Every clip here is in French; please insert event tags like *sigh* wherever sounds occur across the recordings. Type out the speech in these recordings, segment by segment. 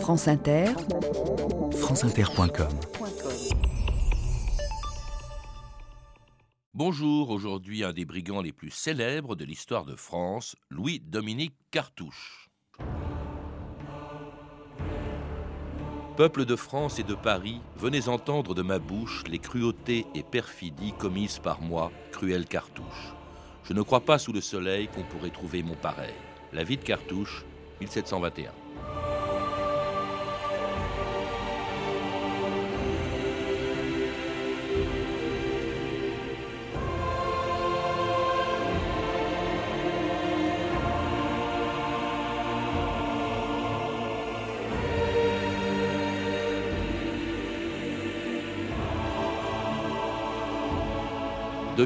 France Inter, franceinter.com Bonjour, aujourd'hui un des brigands les plus célèbres de l'histoire de France, Louis-Dominique Cartouche. Peuple de France et de Paris, venez entendre de ma bouche les cruautés et perfidies commises par moi, cruel Cartouche. Je ne crois pas sous le soleil qu'on pourrait trouver mon pareil. La vie de Cartouche, 1721.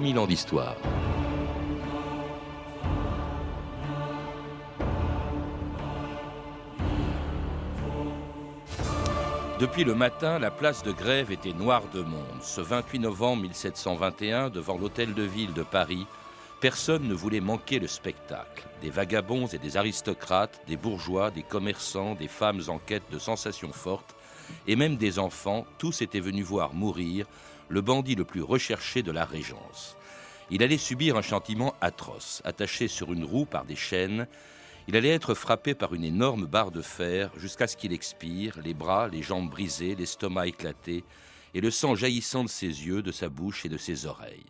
2000 ans d'histoire. Depuis le matin, la place de Grève était noire de monde. Ce 28 novembre 1721, devant l'hôtel de ville de Paris, personne ne voulait manquer le spectacle. Des vagabonds et des aristocrates, des bourgeois, des commerçants, des femmes en quête de sensations fortes, et même des enfants, tous étaient venus voir mourir le bandit le plus recherché de la Régence. Il allait subir un châtiment atroce, attaché sur une roue par des chaînes. Il allait être frappé par une énorme barre de fer jusqu'à ce qu'il expire, les bras, les jambes brisées, l'estomac éclaté, et le sang jaillissant de ses yeux, de sa bouche et de ses oreilles.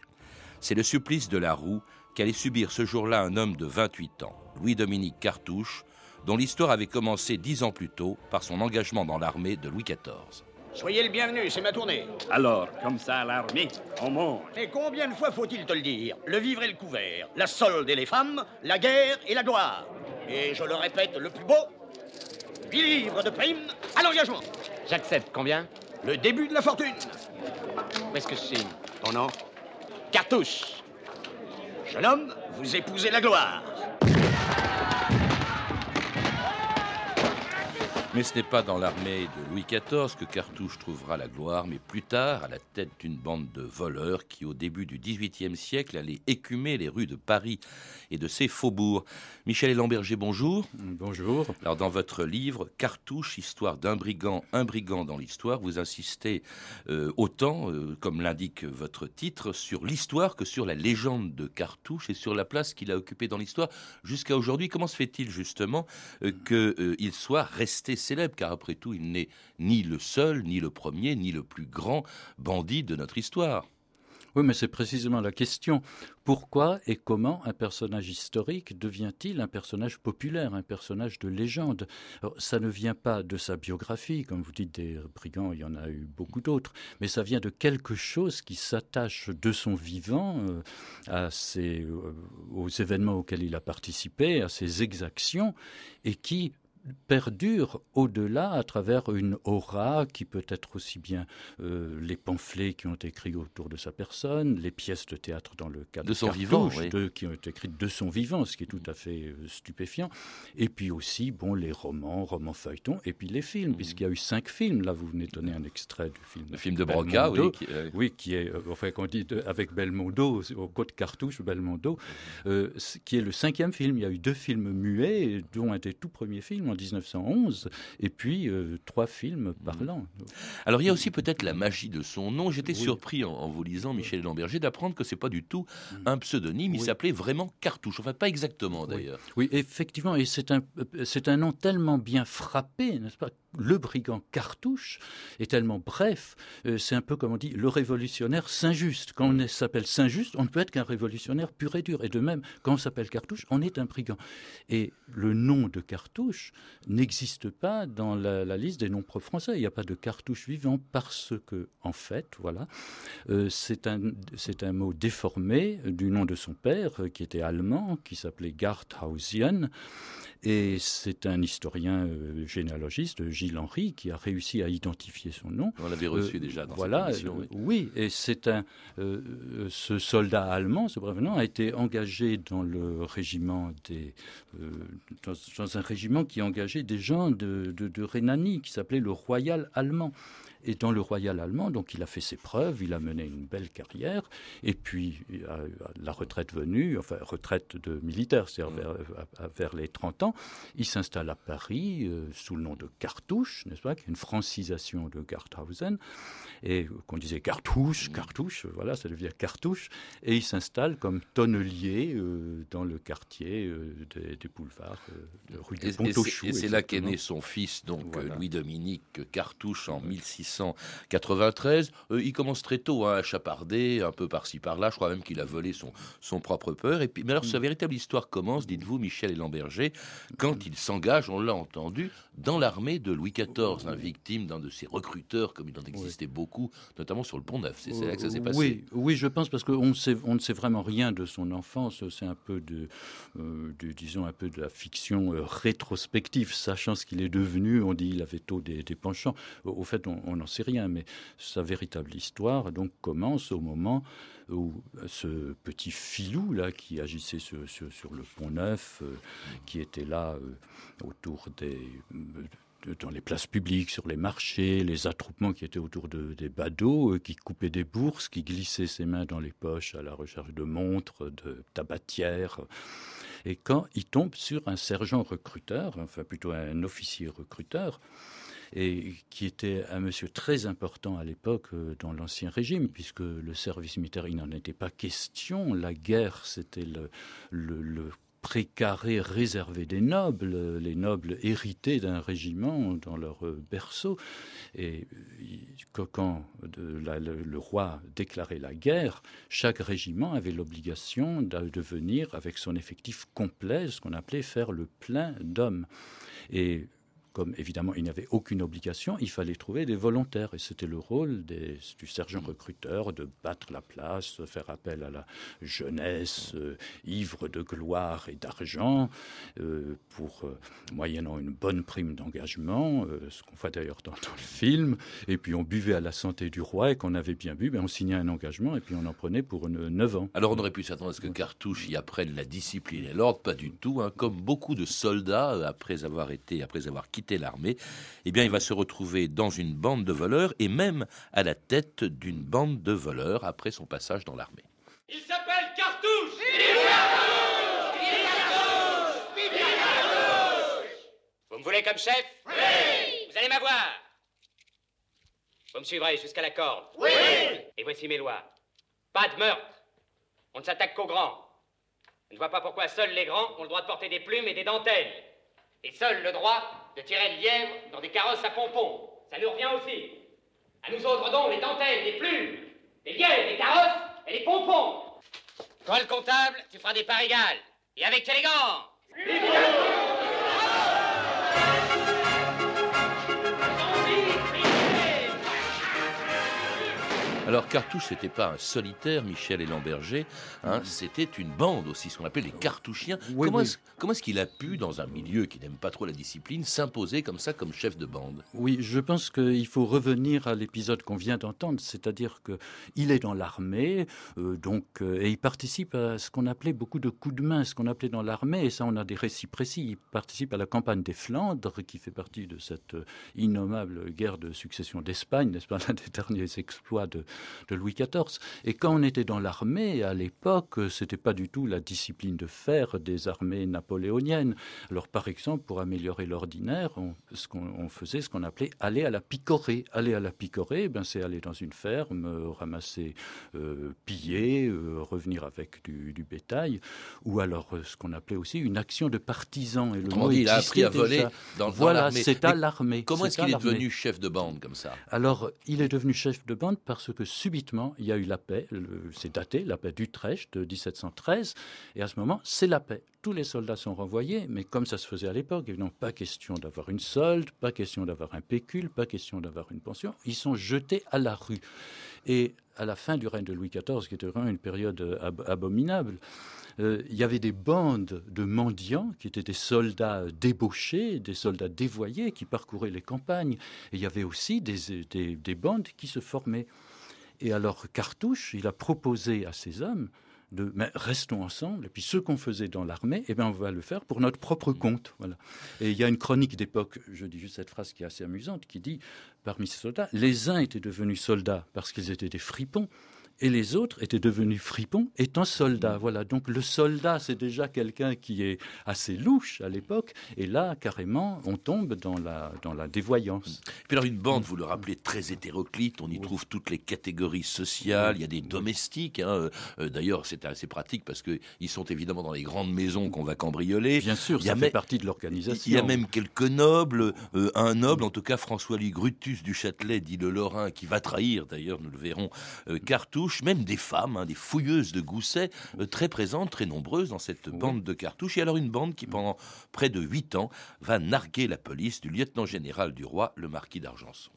C'est le supplice de la roue qu'allait subir ce jour-là un homme de 28 ans, Louis-Dominique Cartouche, dont l'histoire avait commencé dix ans plus tôt par son engagement dans l'armée de Louis XIV. Soyez le bienvenu, c'est ma tournée. Alors, comme ça, à l'armée, on mange. Et combien de fois faut-il te le dire? Le vivre et le couvert, la solde et les femmes, la guerre et la gloire. Et je le répète, le plus beau, 8 livres de prime à l'engagement. J'accepte. Combien? Le début de la fortune. Où est-ce que je signe Ton nom? Cartouche. Jeune homme, vous épousez la gloire. Mais ce n'est pas dans l'armée de Louis XIV que Cartouche trouvera la gloire, mais plus tard à la tête d'une bande de voleurs qui, au début du XVIIIe siècle, allait écumer les rues de Paris et de ses faubourgs. Michel Lamberger, bonjour. Bonjour. Alors, dans votre livre Cartouche, histoire d'un brigand, un brigand dans l'histoire, vous insistez euh, autant, euh, comme l'indique votre titre, sur l'histoire que sur la légende de Cartouche et sur la place qu'il a occupée dans l'histoire jusqu'à aujourd'hui. Comment se fait-il justement euh, qu'il soit resté célèbre, car après tout, il n'est ni le seul, ni le premier, ni le plus grand bandit de notre histoire. Oui, mais c'est précisément la question. Pourquoi et comment un personnage historique devient-il un personnage populaire, un personnage de légende? Ça ne vient pas de sa biographie, comme vous dites, des brigands, il y en a eu beaucoup d'autres, mais ça vient de quelque chose qui s'attache de son vivant euh, à ses, euh, aux événements auxquels il a participé, à ses exactions, et qui perdure au-delà à travers une aura qui peut être aussi bien euh, les pamphlets qui ont été écrits autour de sa personne, les pièces de théâtre dans le cadre de son vivant, qui ont été écrites de son vivant, ce qui est tout à fait euh, stupéfiant. Et puis aussi, bon, les romans, romans feuilletons, et puis les films, puisqu'il y a eu cinq films. Là, vous venez de donner un extrait du film. Le film de Broca, oui, qui, oui, qui est, euh, enfin, qu'on dit avec Belmondo, au côté cartouche, Belmondo, qui est le cinquième film. Il y a eu deux films muets, dont un des tout premiers films en 1911, et puis euh, trois films parlants. Alors il y a aussi peut-être la magie de son nom. J'étais surpris en, vous lisant, Michel Lamberger, d'apprendre que c'est pas du tout mm. un pseudonyme. Il s'appelait vraiment Cartouche. Enfin, pas exactement d'ailleurs. Oui. effectivement, et c'est un, c'est un nom tellement bien frappé, n'est-ce pas? Le brigand cartouche est tellement bref, euh, c'est un peu comme on dit le révolutionnaire Saint-Just. Quand on s'appelle Saint-Just, on ne peut être qu'un révolutionnaire pur et dur. Et de même, quand on s'appelle cartouche, on est un brigand. Et le nom de cartouche n'existe pas dans la, liste des noms propres français. Il n'y a pas de cartouche vivant parce que, en fait, voilà, euh, c'est un, un mot déformé du nom de son père, euh, qui était allemand, qui s'appelait Garthausian. Et c'est un historien euh, généalogiste, Gilles Henry, qui a réussi à identifier son nom. On l'avait reçu déjà dans voilà, cette émission, oui. et c'est un. Ce soldat allemand, ce nom, a été engagé dans le régiment des. Dans, un régiment qui engageait des gens de, de, de Rhénanie, qui s'appelait le Royal Allemand. Et dans le royal allemand, donc il a fait ses preuves, il a mené une belle carrière. Et puis, la retraite venue, enfin retraite de militaire, c'est-à-dire vers, vers, les 30 ans, il s'installe à Paris euh, sous le nom de Cartouche, n'est-ce pas, qui est une francisation de Garthausen, et qu'on disait Cartouche, Cartouche, voilà, ça devient Cartouche. Et il s'installe comme tonnelier euh, dans le quartier euh, des, boulevards de rue des Pontauchoux. Et c'est là qu'est né son fils, donc Louis-Dominique Cartouche, en 1600. 1893. Euh, il commence très tôt hein, à chaparder, un peu par-ci par-là. Je crois même qu'il a volé son, son propre peur. Et puis, mais alors, sa mm. véritable histoire commence, dites-vous, Michel et Lamberger, quand il s'engage, on l'a entendu, dans l'armée de Louis XIV, un victime d'un de ces recruteurs, comme il en existait beaucoup, notamment sur le Pont Neuf. C'est là que ça s'est passé. Oui, oui, je pense parce qu'on on ne sait vraiment rien de son enfance. C'est un peu de, euh, disons, un peu de la fiction euh, rétrospective, sachant ce qu'il est devenu. On dit qu'il avait tôt des, penchants. Au, fait, on n'en sait rien, mais sa véritable histoire donc commence au moment où ce petit filou là qui agissait sur, le pont Neuf, euh, qui était là euh, autour des euh, dans les places publiques, sur les marchés, les attroupements qui étaient autour de, des badauds, qui coupaient des bourses, qui glissaient ses mains dans les poches à la recherche de montres, de tabatières. Et quand il tombe sur un sergent recruteur, enfin plutôt un officier recruteur, et qui était un monsieur très important à l'époque euh, dans l'Ancien Régime, puisque le service militaire, il n'en était pas question. La guerre, c'était le, précaré réservé des nobles, les nobles hérités d'un régiment dans leur euh, berceau. Et quand le, roi déclarait la guerre, chaque régiment avait l'obligation de venir avec son effectif complet, ce qu'on appelait faire le plein d'hommes. Et comme évidemment il n'y avait aucune obligation, il fallait trouver des volontaires. Et c'était le rôle des, du sergent recruteur de battre la place, faire appel à la jeunesse euh, ivre de gloire et d'argent, euh, pour, euh, moyennant une bonne prime d'engagement, ce qu'on voit d'ailleurs dans, le film. Et puis on buvait à la santé du roi, et qu'on avait bien bu, ben on signait un engagement, et puis on en prenait pour une, 9 ans. Alors on aurait pu s'attendre à ce que Cartouche y apprenne la discipline et l'ordre, pas du tout. Hein. Comme beaucoup de soldats, après avoir été, après avoir quitté l'armée, eh bien, il va se retrouver dans une bande de voleurs et même à la tête d'une bande de voleurs après son passage dans l'armée. Il s'appelle Cartouche Vous me voulez comme chef? Oui Vous allez m'avoir Vous me suivrez jusqu'à la corde Oui Et voici mes lois. Pas de meurtre. On ne s'attaque qu'aux grands. Je ne vois pas pourquoi seuls les grands ont le droit de porter des plumes et des dentelles. Et seul le droit de tirer le lièvre dans des carrosses à pompons. Ça nous revient aussi. À nous autres donc, les dentelles, les plumes, les lièvres, les carrosses et les pompons. Toi, le comptable, tu feras des parts égales. Et avec élégance. Alors Cartouche, n'était pas un solitaire, Michel et Lamberger, hein, c'était une bande aussi, ce qu'on appelle les cartouchiens. comment est-ce qu'il a pu, dans un milieu qui n'aime pas trop la discipline, s'imposer comme ça comme chef de bande? Oui, je pense qu'il faut revenir à l'épisode qu'on vient d'entendre, c'est-à-dire qu'il est dans l'armée, euh, donc euh, et il participe à ce qu'on appelait beaucoup de coups de main, ce qu'on appelait dans l'armée, et ça on a des récits précis. Il participe à la campagne des Flandres, qui fait partie de cette euh, innommable guerre de succession d'Espagne, n'est-ce pas, *laughs* l'un des derniers exploits de, de Louis XIV. Et quand on était dans l'armée, à l'époque, c'était pas du tout la discipline de fer des armées napoléoniennes. Alors, par exemple, pour améliorer l'ordinaire, on, ce qu'on faisait ce qu'on appelait aller à la picorée. Aller à la picorée, ben, c'est aller dans une ferme, ramasser, euh, piller, euh, revenir avec du, bétail, ou alors euh, ce qu'on appelait aussi une action de partisan. Et le mot il a appris à voler dans, voilà, c'est à l'armée. Comment est-ce qu'il est devenu chef de bande comme ça? Alors, il est devenu chef de bande parce que subitement, il y a eu la paix, c'est daté, la paix d'Utrecht de 1713, et à ce moment, c'est la paix. Tous les soldats sont renvoyés, mais comme ça se faisait à l'époque, évidemment, pas question d'avoir une solde, pas question d'avoir un pécule, pas question d'avoir une pension, ils sont jetés à la rue. Et à la fin du règne de Louis XIV, qui était vraiment une période abominable, euh, il y avait des bandes de mendiants qui étaient des soldats débauchés, des soldats dévoyés qui parcouraient les campagnes. Et il y avait aussi des bandes qui se formaient. Et alors Cartouche, il a proposé à ces hommes de mais restons ensemble. Et puis ce qu'on faisait dans l'armée, eh bien, on va le faire pour notre propre compte. Voilà. Et il y a une chronique d'époque, je dis juste cette phrase qui est assez amusante, qui dit parmi ces soldats, les uns étaient devenus soldats parce qu'ils étaient des fripons, et les autres étaient devenus fripons étant soldats. Voilà, donc le soldat, c'est déjà quelqu'un qui est assez louche à l'époque, et là, carrément, on tombe dans la, dans la dévoyance. Puis alors, une bande, vous le rappelez, très hétéroclite, on y trouve toutes les catégories sociales, il y a des domestiques, hein. Euh, d'ailleurs, c'est assez pratique parce qu'ils sont évidemment dans les grandes maisons qu'on va cambrioler. Bien sûr, il y a ça fait partie de l'organisation. Il y a même quelques nobles, euh, un noble, en tout cas François-Louis Grutus du Châtelet, dit le Lorrain, qui va trahir, d'ailleurs, nous le verrons, euh, Cartouche même des femmes, hein, des fouilleuses de gousset, euh, très présentes, très nombreuses dans cette bande de cartouches. Et alors une bande qui, pendant près de huit ans, va narguer la police du lieutenant général du roi, le marquis d'Argenson.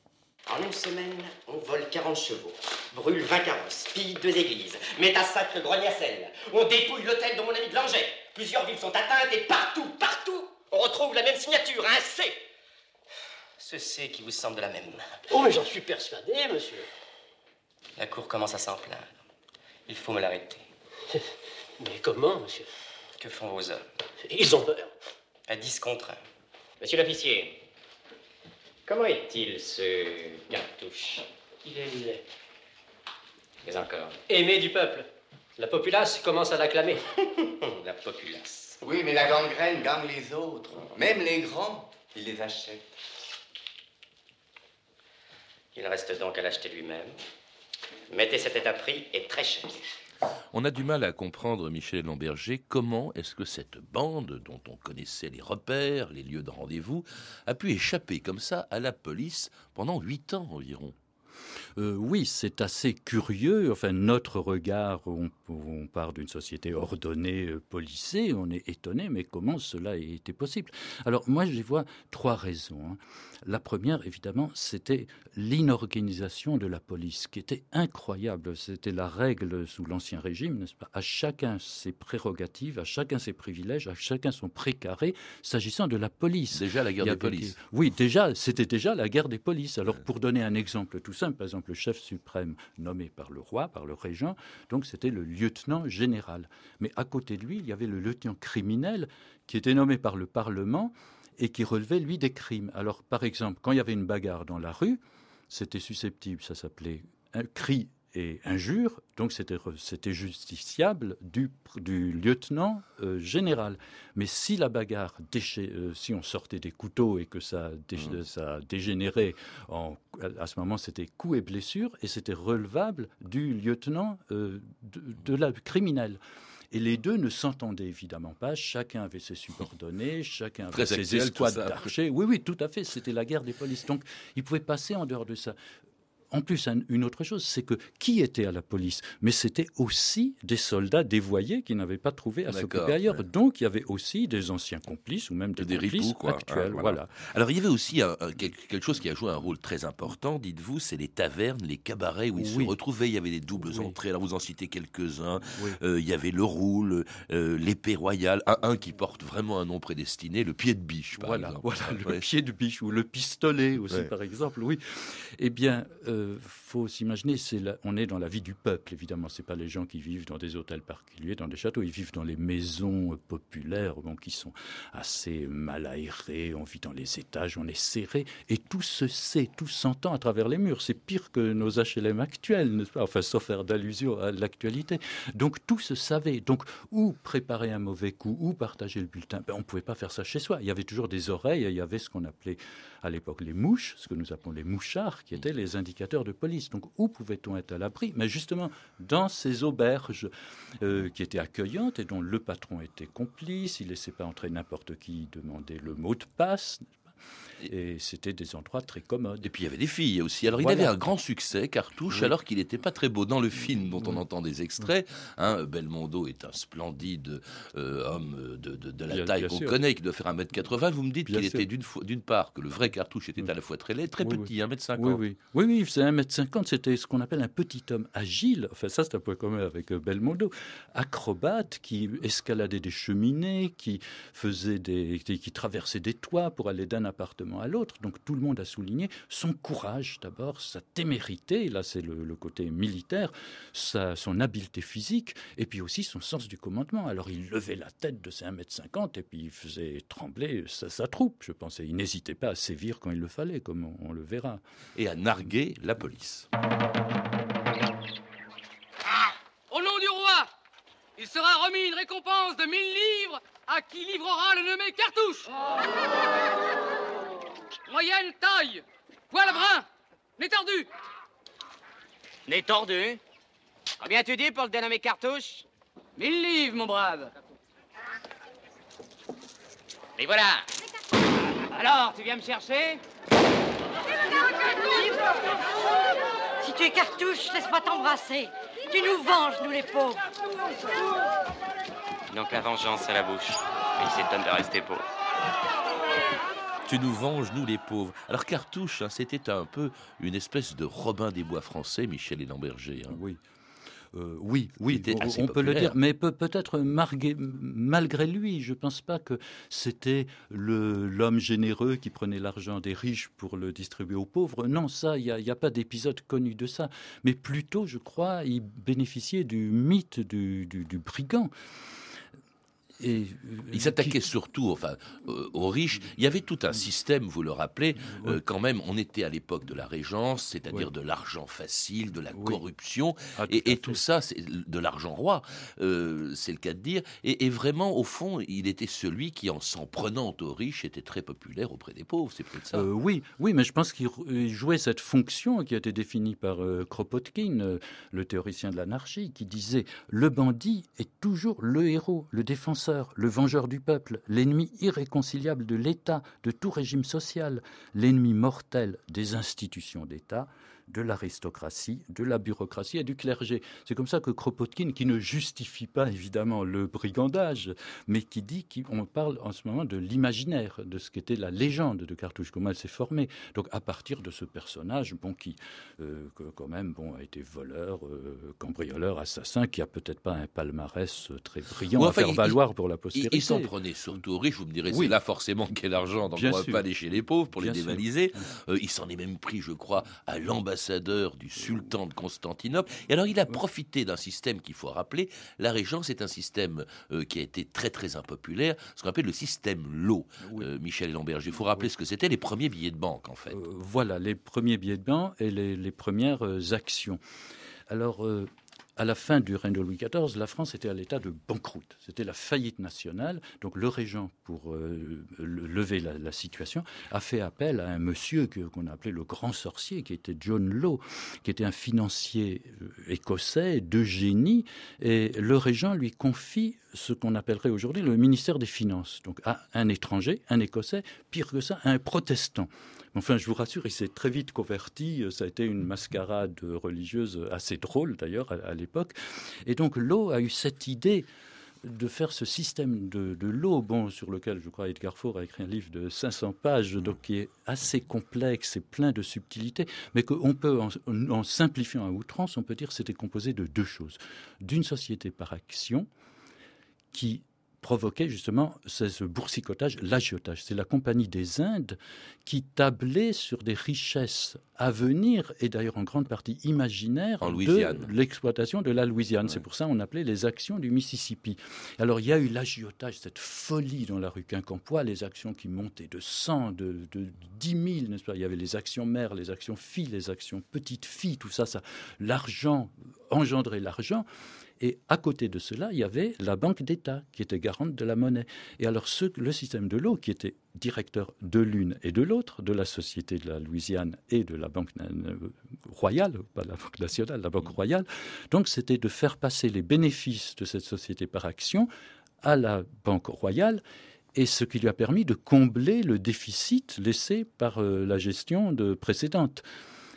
En une semaine, on vole 40 chevaux, brûle 20 carrosses, pille deux églises, met à sac le grenier à sel. On dépouille l'hôtel de mon ami de Langeais. Plusieurs villes sont atteintes et partout, partout, on retrouve la même signature, un C. Ce C qui vous semble de la même. Oh, mais j'en suis persuadé, monsieur. La cour commence à s'en plaindre. Il faut me l'arrêter. *laughs* Mais comment, monsieur? Que font vos hommes? Ils ont peur. À 10 contre 1. Monsieur l'officier, comment est-il ce cartouche? Il est laid. Mais encore. Aimé du peuple. La populace commence à l'acclamer. *laughs* La populace. Oui, mais la gangrène gagne les autres. Même les grands, ils les achètent. Il reste donc à l'acheter lui-même. Mettez cet état prix est très cher. On a du mal à comprendre, Michel Lamberger, comment est-ce que cette bande, dont on connaissait les repères, les lieux de rendez-vous, a pu échapper comme ça à la police pendant huit ans environ? Euh, oui, c'est assez curieux. Enfin, notre regard, on, on part d'une société ordonnée, euh, policée, on est étonné, mais comment cela a été possible? Alors, moi, j'y vois trois raisons. La première, évidemment, c'était l'inorganisation de la police, qui était incroyable. C'était la règle sous l'Ancien Régime, n'est-ce pas? À chacun ses prérogatives, à chacun ses privilèges, à chacun son précaré, s'agissant de la police. Déjà la guerre des polices. Oui, déjà, c'était déjà la guerre des polices. Alors, pour donner un exemple tout simple, par exemple, le chef suprême nommé par le roi, par le régent, donc c'était le lieutenant général. Mais à côté de lui, il y avait le lieutenant criminel qui était nommé par le Parlement et qui relevait, lui, des crimes. Alors, par exemple, quand il y avait une bagarre dans la rue, c'était susceptible, ça s'appelait un cri et injure, donc c'était justiciable du, du lieutenant euh, général. Mais si la bagarre, euh, si on sortait des couteaux et que ça, mmh. ça dégénérait, en, à ce moment c'était coups et blessures, et c'était relevable du lieutenant euh, de, de la criminelle. Et les deux ne s'entendaient évidemment pas. Chacun avait ses subordonnés, *laughs* chacun avait ses escouades d'archers. Oui, oui, tout à fait. C'était la guerre des polices. Donc, ils pouvaient passer en dehors de ça en plus, une autre chose, c'est que qui était à la police? Mais c'était aussi des soldats dévoyés qui n'avaient pas trouvé à s'occuper ailleurs. Donc, il y avait aussi des anciens complices ou même des, des complices quoi. actuels. Ah, voilà. Alors, il y avait aussi quelque chose qui a joué un rôle très important, dites-vous, c'est les tavernes, les cabarets où ils se retrouvaient. Il y avait des doubles entrées. Alors, vous en citez quelques-uns. Euh, il y avait le roule, euh, l'épée royale, un, qui porte vraiment un nom prédestiné, le pied de biche, par voilà, exemple. Voilà, le pied de biche ou le pistolet aussi, par exemple. Oui. Eh bien. Euh, faut s'imaginer, on est dans la vie du peuple, évidemment. C'est pas les gens qui vivent dans des hôtels particuliers, dans des châteaux. Ils vivent dans les maisons populaires, bon, qui sont assez mal aérées. On vit dans les étages, on est serré, et tout se sait, tout s'entend à travers les murs. C'est pire que nos HLM actuels, n'est-ce pas? Enfin, sauf faire d'allusion à l'actualité. Donc tout se savait. Donc ou préparer un mauvais coup, ou partager le bulletin? Ben, on pouvait pas faire ça chez soi. Il y avait toujours des oreilles. Il y avait ce qu'on appelait à l'époque les mouches, ce que nous appelons les mouchards, qui étaient les indicateurs de police. Donc où pouvait-on être à l'abri? Mais justement, dans ces auberges euh, qui étaient accueillantes et dont le patron était complice, il ne laissait pas entrer n'importe qui demander le mot de passe, et c'était des endroits très commodes. Et puis il y avait des filles aussi. Alors il avait un grand succès, Cartouche, alors qu'il n'était pas très beau. Dans le film dont on entend des extraits, hein, Belmondo est un splendide euh, homme de, de, la taille qu'on connaît, qui doit faire 1m80. Vous me dites qu'il était d'une part que le vrai Cartouche était à la fois très laid, très petit, 1m50. Oui, oui, oui, oui il faisait 1m50. C'était ce qu'on appelle un petit homme agile. Enfin, ça, c'est un point commun avec euh, Belmondo. Acrobate, qui escaladait des cheminées, qui faisait des, qui traversait des toits pour aller d'un appartement à l'autre. Donc tout le monde a souligné son courage d'abord, sa témérité, là c'est le, côté militaire, sa, son habileté physique, et puis aussi son sens du commandement. Alors il levait la tête de ses 1m50 et puis il faisait trembler sa, troupe, je pensais. Il n'hésitait pas à sévir quand il le fallait, comme on, on le verra. Et à narguer la police. Au nom du roi, il sera remis une récompense de 1000 livres à qui livrera le nommé cartouche. Moyenne taille, poil brun, nez tordu. Nez tordu Combien tu dis pour le dénommé cartouche 1000 livres, mon brave. Et voilà. Alors, tu viens me chercher Si tu es cartouche, laisse-moi t'embrasser. Tu nous venges, nous les pauvres. Donc la vengeance à la bouche. il s'étonne de rester pauvre. Tu nous venges, nous les pauvres. Alors Cartouche, hein, c'était un peu une espèce de Robin des Bois français, Michel et Lamberger. Hein. Oui. Euh, oui, oui, on, peut le dire, mais peut, peut-être malgré lui, je ne pense pas que c'était l'homme généreux qui prenait l'argent des riches pour le distribuer aux pauvres. Non, ça, il n'y a, pas d'épisode connu de ça. Mais plutôt, je crois, il bénéficiait du mythe du brigand. Et, il s'attaquait surtout enfin, euh, aux riches. Il y avait tout un système, vous le rappelez, euh, quand même, on était à l'époque de la Régence, c'est-à-dire de l'argent facile, de la corruption, ah, et, tout ça, c'est de l'argent roi, euh, c'est le cas de dire. Et, vraiment, au fond, il était celui qui, en s'en prenant aux riches, était très populaire auprès des pauvres, c'est peut-être ça. oui, oui, mais je pense qu'il jouait cette fonction qui a été définie par Kropotkin, le théoricien de l'anarchie, qui disait le bandit est toujours le héros, le défenseur le vengeur du peuple, l'ennemi irréconciliable de l'État, de tout régime social, l'ennemi mortel des institutions d'État, de l'aristocratie, de la bureaucratie et du clergé. C'est comme ça que Kropotkin, qui ne justifie pas évidemment le brigandage, mais qui dit qu'on parle en ce moment de l'imaginaire, de ce qu'était la légende de Cartouche, comment elle s'est formée. Donc à partir de ce personnage, bon, qui euh, quand même bon, a été voleur, euh, cambrioleur, assassin, qui a peut-être pas un palmarès très brillant à faire valoir pour la postérité. Il, s'en prenait surtout aux riches, vous me direz, c'est là forcément qu'est l'argent, donc on ne va pas aller chez les pauvres pour les dévaliser. Euh, il s'en est même pris, je crois, à l'ambassade ambassadeur du sultan de Constantinople. Et alors il a profité d'un système qu'il faut rappeler. La Régence est un système euh, qui a été très très impopulaire, ce qu'on appelle le système lot. Euh, Michel Lambert, il faut rappeler ce que c'était les premiers billets de banque en fait. Euh, voilà, les premiers billets de banque et les, les premières actions. Alors, à la fin du règne de Louis XIV, la France était à l'état de banqueroute. C'était la faillite nationale. Donc le régent, pour euh, lever la, situation, a fait appel à un monsieur qu'on a appelé le grand sorcier, qui était John Law, qui était un financier euh, écossais de génie. Et le régent lui confie ce qu'on appellerait aujourd'hui le ministère des Finances. Donc à un étranger, un écossais, pire que ça, un protestant. Enfin, je vous rassure, il s'est très vite converti. Ça a été une mascarade religieuse assez drôle, d'ailleurs, à, l'époque. Et donc, l'eau a eu cette idée de faire ce système de, l'eau, bon, sur lequel je crois Edgar Faure a écrit un livre de 500 pages, donc qui est assez complexe et plein de subtilités, mais qu'on peut, en, en, simplifiant à outrance, on peut dire que c'était composé de deux choses. D'une société par action qui provoquait justement ce, boursicotage, l'agiotage. C'est la Compagnie des Indes qui tablait sur des richesses à venir et d'ailleurs en grande partie imaginaires de l'exploitation de la Louisiane. C'est pour ça qu'on appelait les actions du Mississippi. Alors il y a eu l'agiotage, cette folie dans la rue Quincampoix, les actions qui montaient de 100, de, de 10 000, n'est-ce pas? Il y avait les actions mères, les actions filles, les actions petites filles, tout ça, ça l'argent engendrait l'argent. Et à côté de cela, il y avait la Banque d'État qui était garante de la monnaie. Et alors le système de l'eau, qui était directeur de l'une et de l'autre, de la Société de la Louisiane et de la Banque royale, pas la Banque nationale, la Banque royale, donc c'était de faire passer les bénéfices de cette société par action à la Banque royale et ce qui lui a permis de combler le déficit laissé par euh, la gestion de précédente.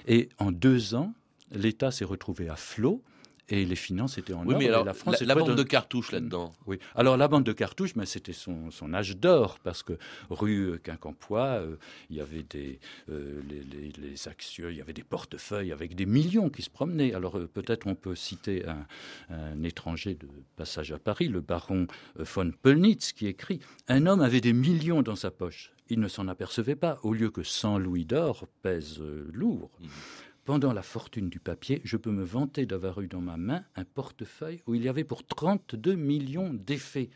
Et en deux ans, l'État s'est retrouvé à flot et les finances étaient en oui, Mais alors, la, France, la, bande de... cartouches là-dedans. Oui. Alors la bande de cartouches, mais c'était son, son, âge d'or parce que rue Quincampoix, euh, il y avait des euh, les, les, actions, il y avait des portefeuilles avec des millions qui se promenaient. Alors euh, peut-être on peut citer un, un, étranger de passage à Paris, le baron von Pölnitz, qui écrit un homme avait des millions dans sa poche il ne s'en apercevait pas, au lieu que 100 louis d'or pèsent euh, lourd. Pendant la fortune du papier, je peux me vanter d'avoir eu dans ma main un portefeuille où il y avait pour 32 millions d'effets.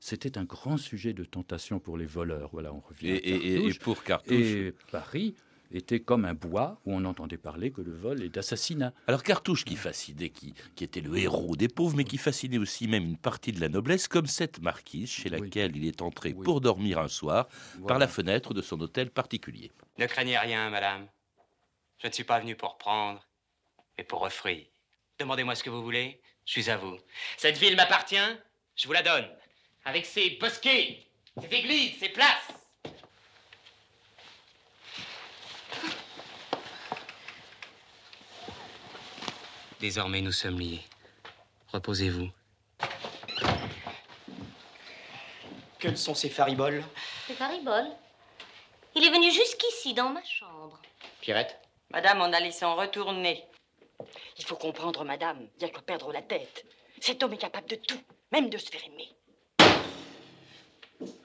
C'était un grand sujet de tentation pour les voleurs. Voilà, on revient. Et, à et- et- pour Cartouche Et Paris était comme un bois où on n'entendait parler que de vol et d'assassinat. Alors Cartouche qui fascinait, qui, qui était le héros des pauvres, mais qui fascinait aussi même une partie de la noblesse, comme cette marquise chez laquelle il est entré pour dormir un soir par la fenêtre de son hôtel particulier. Ne craignez rien, madame. Je ne suis pas venu pour prendre, mais pour offrir. Demandez-moi ce que vous voulez, je suis à vous. Cette ville m'appartient, je vous la donne. Avec ses bosquets, ses églises, ses places. Désormais, nous sommes liés. Reposez-vous. Quels sont ces fariboles? C'est faribole. Il est venu jusqu'ici, dans ma chambre. Pierrette? Madame, on a laissé en retourner. Il faut comprendre, madame, bien que perdre la tête. Cet homme est capable de tout, même de se faire aimer.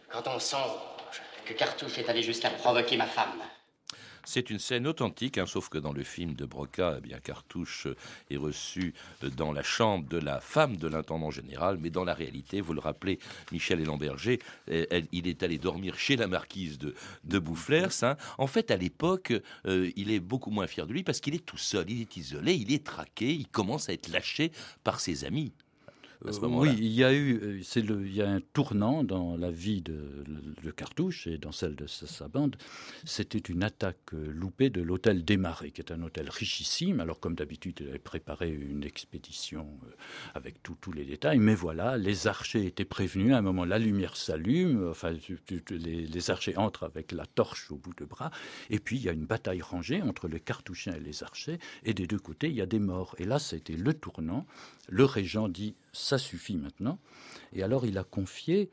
Quand on songe que Cartouche est allé jusqu'à provoquer ma femme. C'est une scène authentique, hein, sauf que dans le film de Broca, eh bien, Cartouche euh, est reçu euh, dans la chambre de la femme de l'intendant général, mais dans la réalité, vous le rappelez, Michel Hélamberger, euh, il est allé dormir chez la marquise de, Boufflers. hein. En fait, à l'époque, il est beaucoup moins fier de lui parce qu'il est tout seul, il est isolé, il est traqué, il commence à être lâché par ses amis. À ce Euh, moment-là. oui, il y a eu, euh, c'est le, il y a un tournant dans la vie de, de Cartouche et dans celle de sa, sa bande. C'était une attaque euh, loupée de l'hôtel Desmarais, qui est un hôtel richissime. Alors, comme d'habitude, il avait préparé une expédition avec tous tous les détails. Mais voilà, les archers étaient prévenus. À un moment, la lumière s'allume. Enfin, les, les archers entrent avec la torche au bout de bras. Et puis, il y a une bataille rangée entre les cartouchiens et les archers. Et des deux côtés, il y a des morts. Et là, c'était le tournant. Le régent dit ça suffit maintenant. Et alors, il a confié.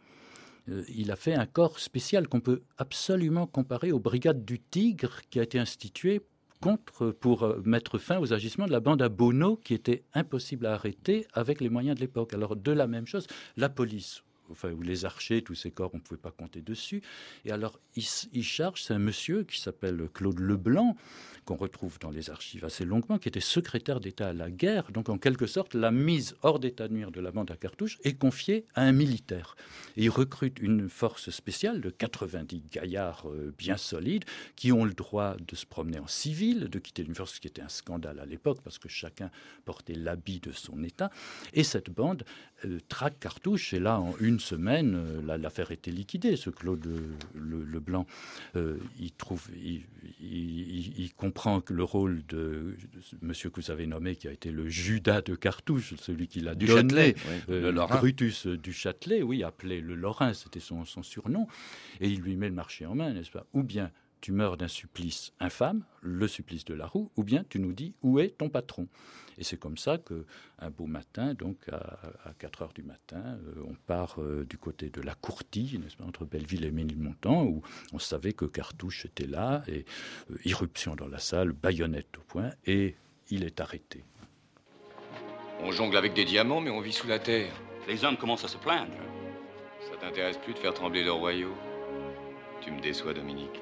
euh, il a fait un corps spécial qu'on peut absolument comparer aux brigades du Tigre qui a été institué contre pour euh, mettre fin aux agissements de la bande à Bono qui était impossible à arrêter avec les moyens de l'époque. Alors de la même chose, la police enfin, ou les archers, tous ces corps, on ne pouvait pas compter dessus. Et alors, il, il charge, c'est un monsieur qui s'appelle Claude Leblanc, qu'on retrouve dans les archives assez longuement, qui était secrétaire d'État à la guerre. Donc, en quelque sorte, la mise hors d'état de nuire de la bande à cartouches est confiée à un militaire. Et il recrute une force spéciale de 90 gaillards euh, bien solides qui ont le droit de se promener en civil, de quitter une force qui était un scandale à l'époque parce que chacun portait l'habit de son État. Et cette bande euh, traque cartouche. Et là, en une semaine, euh, la- l'affaire était liquidée. Ce Claude le, Leblanc, euh, il trouve, il, il- il- il comprend que le rôle de, monsieur que vous avez nommé, qui a été le Judas de cartouche, celui qui l'a Du donné, Châtelet, oui, euh, le. Brutus du Châtelet, oui, appelé le Lorrain, c'était son, son surnom, et il lui met le marché en main, n'est-ce pas? Ou bien tu meurs d'un supplice infâme, le supplice de la roue, ou bien tu nous dis où est ton patron. Et c'est comme ça que un beau matin, donc à, à 4 heures du matin, euh, on part euh, du côté de la Courtille, n'est-ce pas, entre Belleville et Ménilmontant, où on savait que Cartouche était là, et euh, irruption dans la salle, baïonnette au point, et il est arrêté. On jongle avec des diamants, mais on vit sous la terre. Les hommes commencent à se plaindre. Ça t'intéresse plus de faire trembler le royaume? Tu me déçois, Dominique.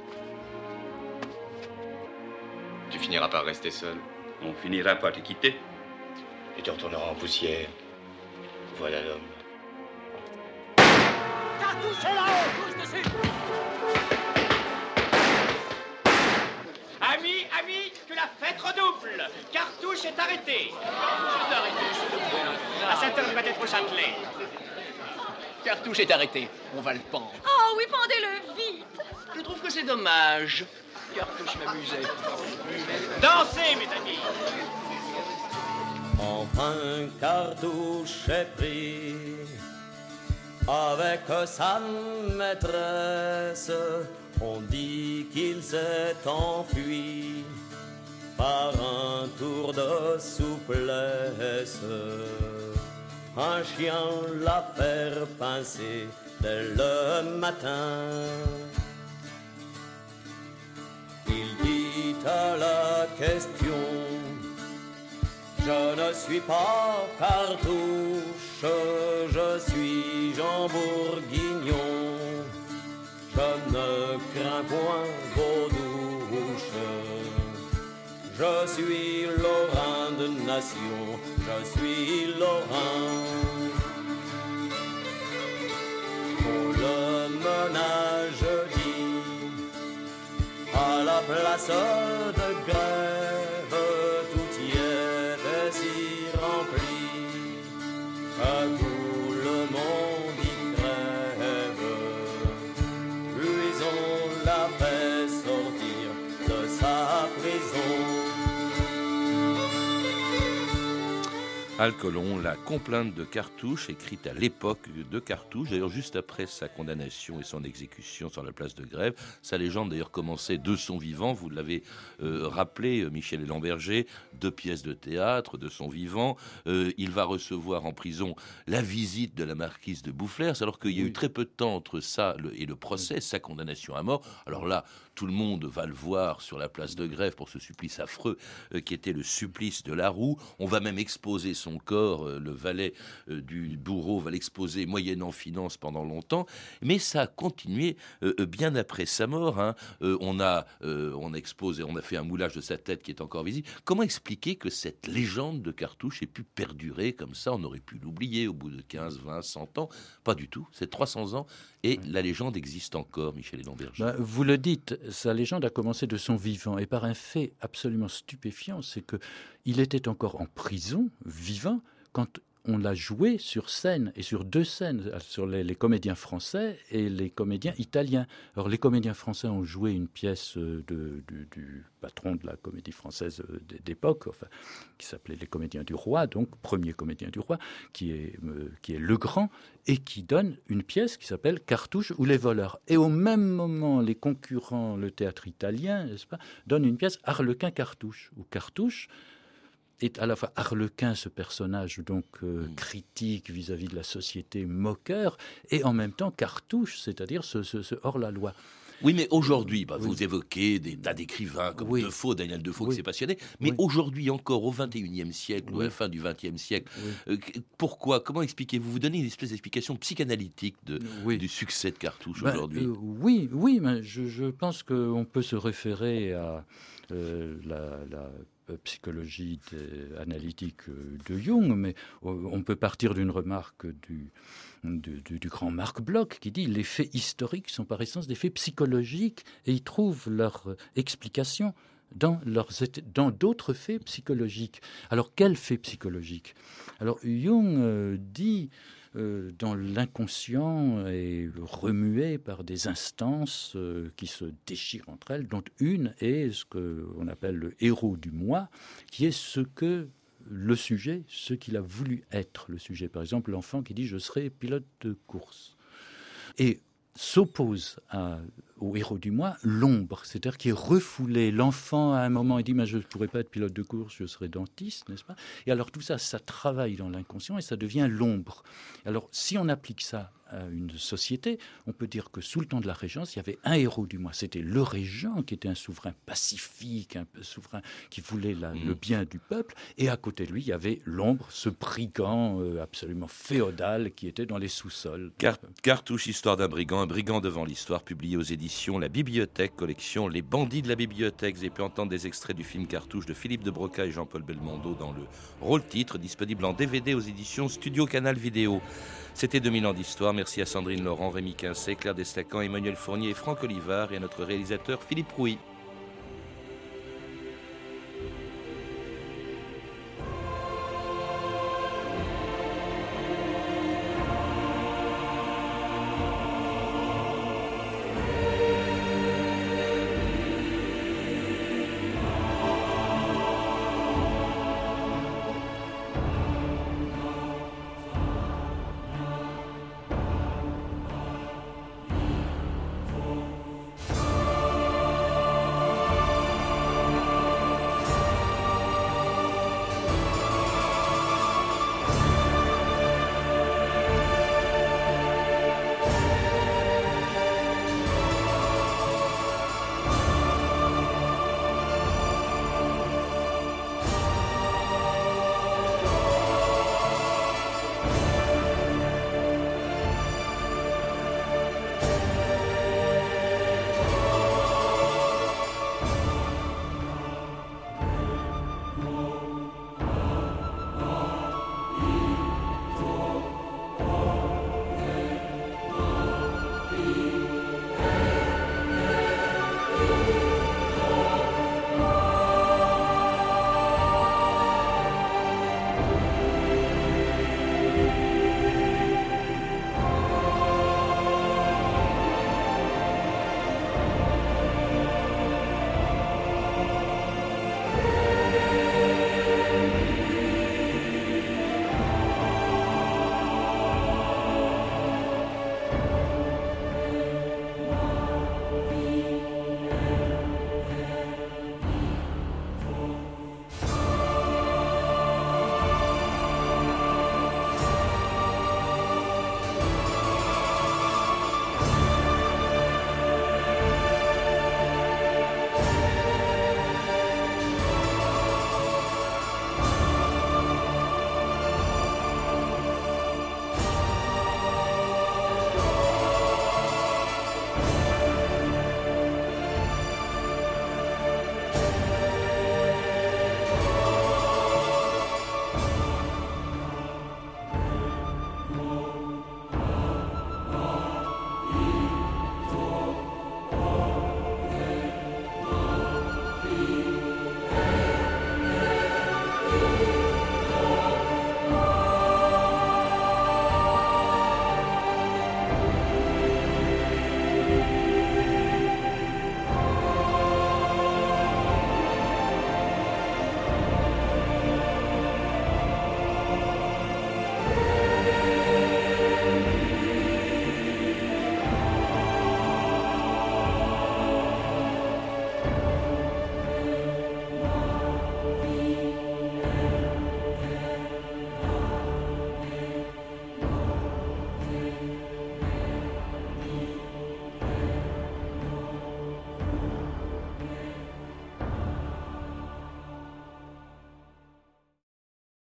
Tu finiras par rester seul. On finira par te quitter. Et tu retourneras en poussière. Voilà l'homme. Cartouche est là-haut Touche dessus Amis, amis, que la fête redouble. Cartouche est arrêté. À cette heure, il va être au Châtelet. Cartouche est arrêté. On va le pendre. Oh oui, pendez-le vite Je trouve que c'est dommage. Cartouche m'amusait. Dansez, mes amis. Enfin, cartouche est pris avec sa maîtresse. On dit qu'il s'est enfui par un tour de souplesse. Un chien l'a fait pincer dès le matin. À la question je ne suis pas cartouche, je suis Jean Bourguignon. Je ne crains point vos douches. Je suis Lorrain de nation, je suis. Pour le place de grève, tout y était si rempli que tout le monde y crève. Puis on l'a fait sortir de sa prison. Alcolon, la complainte de Cartouche, écrite à l'époque de Cartouche, d'ailleurs juste après sa condamnation et son exécution sur la place de Grève. Sa légende d'ailleurs commençait de son vivant, vous l'avez euh, rappelé, euh, Michel et Lamberger, deux pièces de théâtre de son vivant. Euh, il va recevoir en prison la visite de la marquise de Boufflers, alors qu'il y a eu très peu de temps entre ça et le procès, sa condamnation à mort. Alors là, tout le monde va le voir sur la place de Grève pour ce supplice affreux euh, qui était le supplice de la roue. On va même exposer son corps, le valet euh, du bourreau va l'exposer moyennant finance pendant longtemps, mais ça a continué euh, euh, bien après sa mort. hein. On a on a exposé, on a fait un moulage de sa tête qui est encore visible. Comment expliquer que cette légende de Cartouche ait pu perdurer comme ça? On aurait pu l'oublier au bout de 15, 20, 100 ans. Pas du tout. C'est 300 ans et la légende existe encore, Michel Hélène-Berger. Ben, vous le dites, sa légende a commencé de son vivant et par un fait absolument stupéfiant, c'est que il était encore en prison, vivant, quand on l'a joué sur scène et sur deux scènes, sur les, comédiens français et les comédiens italiens. Alors les comédiens français ont joué une pièce euh, de- du, patron de la comédie française euh, d'époque, enfin, qui s'appelait Les Comédiens du Roi, donc premier comédien du Roi, qui est, euh, qui est Le Grand, et qui donne une pièce qui s'appelle Cartouche ou les voleurs. Et au même moment, les concurrents, le théâtre italien, n'est-ce pas, donnent une pièce Harlequin Cartouche, ou Cartouche est à la fois Harlequin, ce personnage donc euh, critique vis-à-vis de la société, moqueur, et en même temps Cartouche, c'est-à-dire ce, ce- ce hors-la-loi. Oui, mais aujourd'hui, bah, vous évoquez des tas d'écrivains comme Defoe, Daniel Defoe, qui s'est passionné. Mais aujourd'hui encore, au XXIe siècle, ou à la fin du XXe siècle, euh, qu- pourquoi Comment expliquez-vous Vous donnez une espèce d'explication psychanalytique de, du succès de Cartouche Ben, aujourd'hui? euh, oui, oui, mais je, je pense qu'on peut se référer à euh, la, la, psychologie des- analytique euh, de Jung, mais euh, on peut partir d'une remarque du, du, grand Marc Bloch qui dit les faits historiques sont par essence des faits psychologiques et ils trouvent leur euh, explication dans leurs dans d'autres faits psychologiques. Alors quels faits psychologiques? Alors Jung euh, dit euh, dans l'inconscient est remué par des instances euh, qui se déchirent entre elles, dont une est ce qu'on appelle le héros du moi, qui est ce que le sujet, ce qu'il a voulu être, le sujet. Par exemple, l'enfant qui dit je serai pilote de course. Et s'oppose à- au héros du moi l'ombre, c'est-à-dire qui est refoulé. L'enfant, à un moment, il dit, mais je ne pourrais pas être pilote de course, je serai dentiste, n'est-ce pas? Et alors tout ça, ça travaille dans l'inconscient et ça devient l'ombre. Alors si on applique ça à une société, on peut dire que sous le temps de la Régence, il y avait un héros du moi. C'était le régent qui était un souverain pacifique, un souverain qui voulait la- le bien du peuple. Et à côté de lui, il y avait l'ombre, ce brigand euh, absolument féodal qui était dans les sous-sols. Car- Cartouche, histoire d'un brigand, un brigand devant l'histoire, publié aux éditions La Bibliothèque, collection Les Bandits de la Bibliothèque. Vous avez pu entendre des extraits du film Cartouche de Philippe de Broca et Jean-Paul Belmondo dans le rôle-titre, disponible en DVD aux éditions Studio Canal Vidéo. C'était 2000 ans d'histoire. Merci à Sandrine Laurent, Rémi Quincet, Claire Destacan, Emmanuel Fournier et Franck Olivard et à notre réalisateur Philippe Rouy.